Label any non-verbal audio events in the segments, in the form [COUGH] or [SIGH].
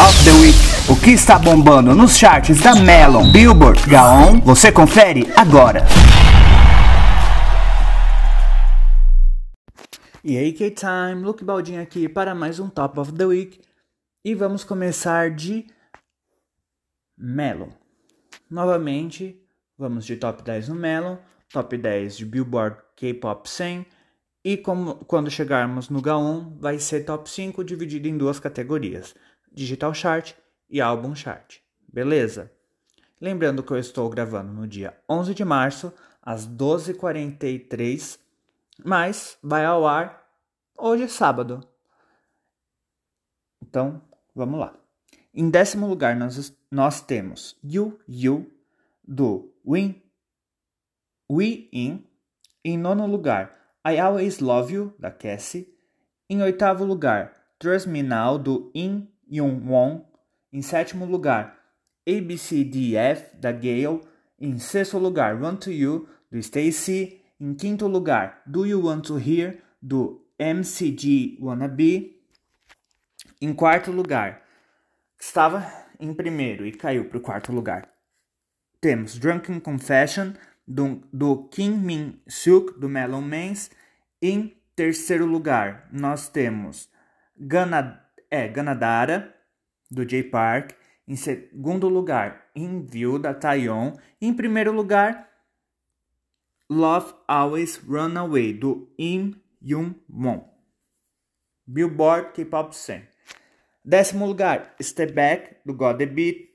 of the Week. O que está bombando nos charts da Melon, Billboard, Gaon, você confere agora. E aí, K-Time, Luke Baldinho aqui para mais um Top of the Week. E vamos começar de Melon. Novamente, vamos de top 10 no Melon, top 10 de Billboard K-Pop 100 e como, quando chegarmos no Gaon, vai ser top 5 dividido em duas categorias: Digital Chart e Album Chart. Beleza? Lembrando que eu estou gravando no dia 11 de março, às 12h43, mas vai ao ar hoje, sábado. Então, vamos lá. Em décimo lugar, nós, nós temos You You do Win, We In. Em nono lugar, I Always Love You, da Cassie. Em oitavo lugar, Trust Me Now, do In Yoon Won. Em sétimo lugar, ABCDF, da Gale. Em sexto lugar, Run To You, do Stacy. Em quinto lugar, Do You Want To Hear, do MCG Wannabe. Em quarto lugar, estava em primeiro e caiu para o quarto lugar. Temos Drunken Confession, do, do Kim Min Suk, do Melon Mans. Em terceiro lugar, nós temos Gana, é, Ganadara, do J Park. Em segundo lugar, In View, da Taeyeon. Em primeiro lugar, Love Always Run Away, do Im Yoon Won. Billboard K-Pop 100. Décimo lugar, Step Back, do God The Beat.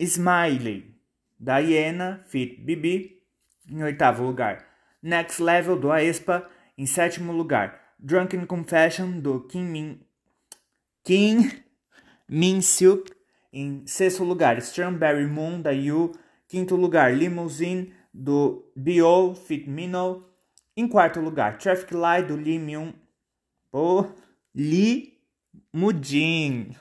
Smiley, da Iena, Fit Bibi. Em oitavo lugar, Next Level, do Aespa. Em sétimo lugar, Drunken Confession, do Kim Min, Kim Min Suk. Em sexto lugar, Strawberry Moon, da Yu. Quinto lugar, Limousine, do B.O. Fit Mino. Em quarto lugar, Traffic Light, do Lee Myung. Oh, Lee Mudin.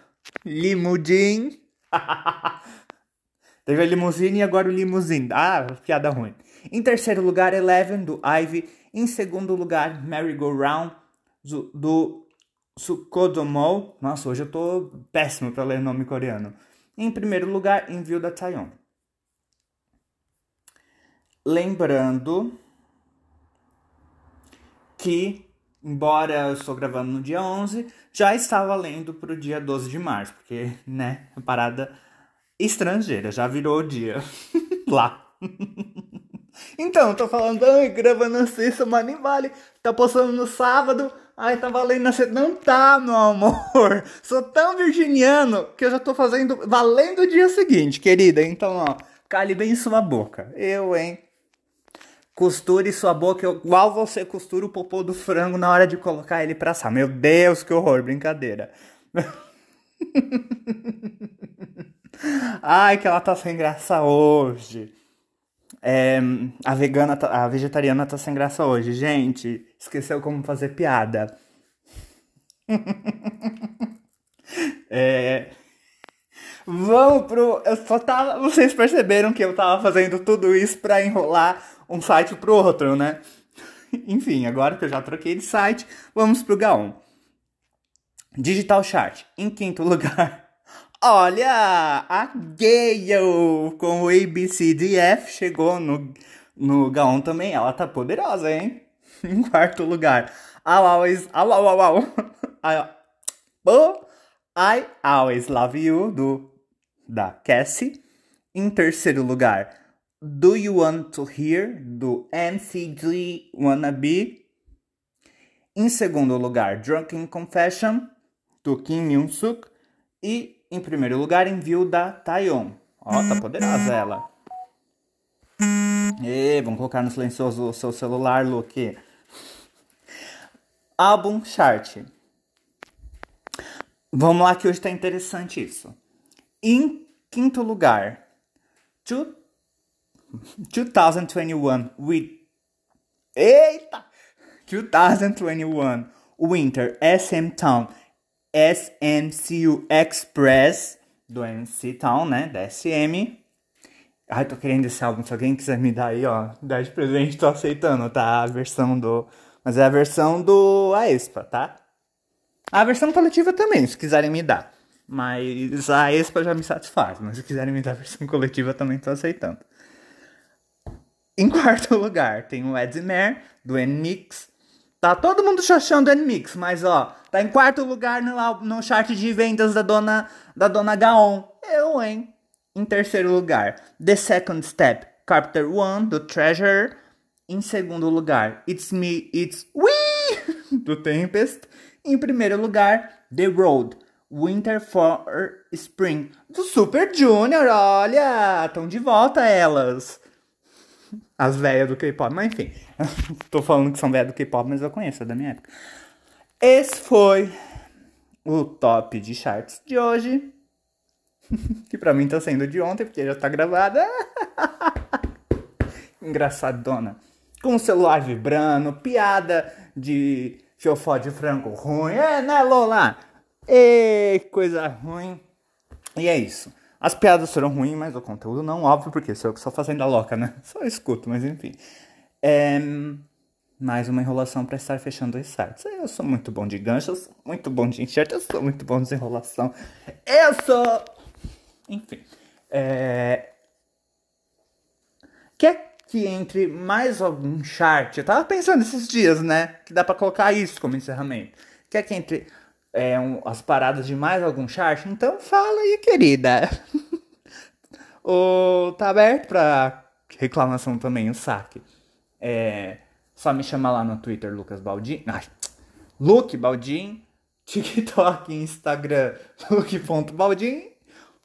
Limudin. [LAUGHS] Teve a limusine e agora o limousine. Ah, piada ruim. Em terceiro lugar, Eleven, do Ivy. Em segundo lugar, Merry Go Round, do, do Sukodomo. Nossa, hoje eu tô péssimo para ler nome coreano. Em primeiro lugar, Envio da Taeyeon. Lembrando que, embora eu estou gravando no dia 11, já estava lendo para o dia 12 de março, porque, né, parada estrangeira, já virou o dia [LAUGHS] lá. então, eu tô falando, ai, gravando na sexta, mas nem vale. Tá postando no sábado, ai, tá valendo na sexta. Não tá, meu amor. Sou tão virginiano que eu já tô fazendo, valendo o dia seguinte, querida. Então, ó, cale bem sua boca. Eu, hein. Costure sua boca igual você costura o popô do frango na hora de colocar ele pra assar. Meu Deus, que horror, brincadeira. [LAUGHS] Ai, que ela tá sem graça hoje. É, a vegana, tá, a vegetariana tá sem graça hoje. Gente, esqueceu como fazer piada. [LAUGHS] é, vamos pro. Eu só tava. Vocês perceberam que eu tava fazendo tudo isso pra enrolar um site pro outro, né? [LAUGHS] Enfim, agora que eu já troquei de site, vamos pro Gaon. Digital Chart, em quinto [LAUGHS] lugar. Olha, a Gale com o ABCDF chegou no, no Gaon também. Ela tá poderosa, hein? [LAUGHS] Em quarto lugar. I always, I, I, oh, I always love you do da Cassie. Em terceiro lugar, Do You Want to Hear do MCG Wannabe. Em segundo lugar, Drunken Confession do Kim Myung Suk e em primeiro lugar, envio da Taeyeon. Ó, tá poderosa ela. E vamos colocar no silencioso o seu celular, Luke. Álbum chart. Vamos lá que hoje tá interessante isso. Em quinto lugar, 2021 with Eita! 2021 Winter SM Town SMCU Express do MC Town, né? Da SM. Ai, tô querendo esse álbum. Se alguém quiser me dar aí, ó, dar de presente, tô aceitando, tá? A versão do. Mas é a versão do Aespa, tá? A versão coletiva também, se quiserem me dar. Mas a Expa já me satisfaz. Mas se quiserem me dar a versão coletiva, também tô aceitando. Em quarto [LAUGHS] lugar, tem o Edmer, do N-Mix. Tá todo mundo chachando N-Mix, mas ó, tá em quarto lugar no, no chart de vendas da dona, da dona Gaon. Eu, hein? Em terceiro lugar, The Second Step, Carpenter One, do Treasure. Em segundo lugar, It's Me, It's We, [LAUGHS] do Tempest. Em primeiro lugar, The Road, Winter for Spring, do Super Junior. Olha, estão de volta elas. As velhas do K-pop, mas enfim. [LAUGHS] Tô falando que são velhas do K-pop, mas eu conheço, é da minha época. Esse foi o top de charts de hoje. [LAUGHS] que pra mim tá sendo de ontem, porque já tá gravada. [LAUGHS] Engraçadona. Com o celular vibrando, piada de fiofó de frango ruim. É, né, Lola? E coisa ruim. E é isso. As piadas foram ruins, mas o conteúdo não, óbvio, porque sou eu que sou fazendo louca, né? [LAUGHS] Só escuto, mas enfim. É... Mais uma enrolação para estar fechando os sites. Eu sou muito bom de gancho, eu sou muito bom de enxerto, eu sou muito bom de enrolação. Eu sou enfim. É... Quer que entre mais algum chart? Eu tava pensando esses dias, né? Que dá pra colocar isso como encerramento. Quer que entre é, um, as paradas de mais algum chart? Então fala aí, querida. [LAUGHS] o, tá aberto pra reclamação também, o saque. É, só me chamar lá no Twitter, Lucas Baldin. Ai, Luke Baldin. TikTok, Instagram, [LAUGHS] Luke.baldin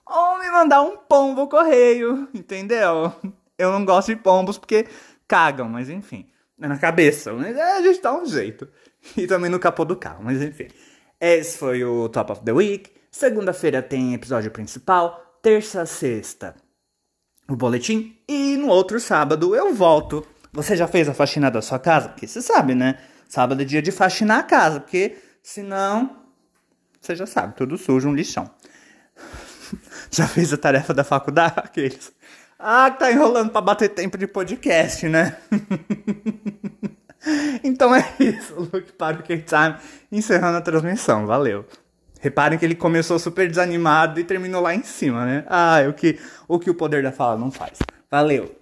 ou me mandar um pombo correio, entendeu? Eu não gosto de pombos porque cagam, mas enfim. É na cabeça, mas é, a gente dá um jeito. E também no capô do carro, mas enfim. Esse foi o Top of the Week. Segunda-feira tem episódio principal. Terça, sexta, o boletim. E no outro sábado eu volto. Você já fez a faxina da sua casa? Porque você sabe, né? Sábado é dia de faxinar a casa, porque senão, você já sabe, tudo sujo, um lixão. [LAUGHS] Já fez a tarefa da faculdade? [LAUGHS] Aqueles. Ah, tá enrolando pra bater tempo de podcast, né? [LAUGHS] então é isso, Look para o K-Time, encerrando a transmissão, valeu. Reparem que ele começou super desanimado e terminou lá em cima, né? Ah, o que o, que o poder da fala não faz. Valeu!